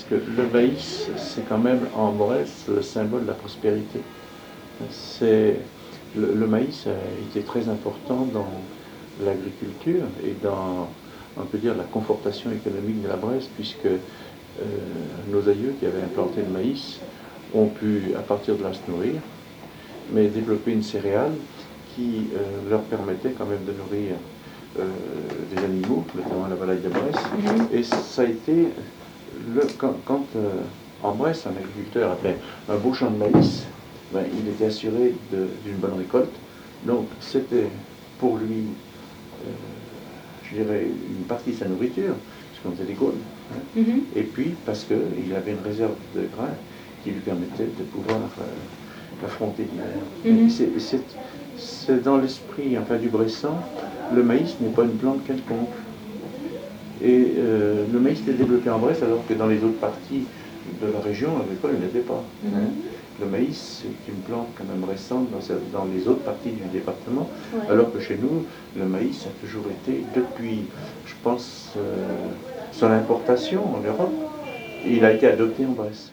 Parce que le maïs, c'est quand même en Bresse le symbole de la prospérité. C'est, le, le maïs a été très important dans l'agriculture et dans, on peut dire, la confortation économique de la Bresse, puisque euh, nos aïeux qui avaient implanté le maïs ont pu, à partir de là, se nourrir, mais développer une céréale qui euh, leur permettait quand même de nourrir euh, des animaux, notamment la vallée de Bresse. Mhm. Et ça a été, le, quand, quand, euh, en Bresse, un agriculteur avait un beau champ de maïs, ben, il était assuré d'une bonne récolte. Donc c'était pour lui, euh, je dirais, une partie de sa nourriture, puisqu'on faisait des cônes. hein. Mhm. Et puis parce qu'il avait une réserve de grains qui lui permettait de pouvoir euh, affronter l'hiver. Mhm. C'est- C'est c'est dans l'esprit enfin, du Bressan, le maïs n'est pas une plante quelconque. Et euh, le maïs était développé en Bresse alors que dans les autres parties de la région agricole, il n'était pas. Mhm. hein. Le maïs, c'est une plante quand même récente dans, les autres parties du département, Ouais. alors que chez nous, le maïs a toujours été, depuis, je pense, euh, son importation en Europe, il a été adopté en Bresse.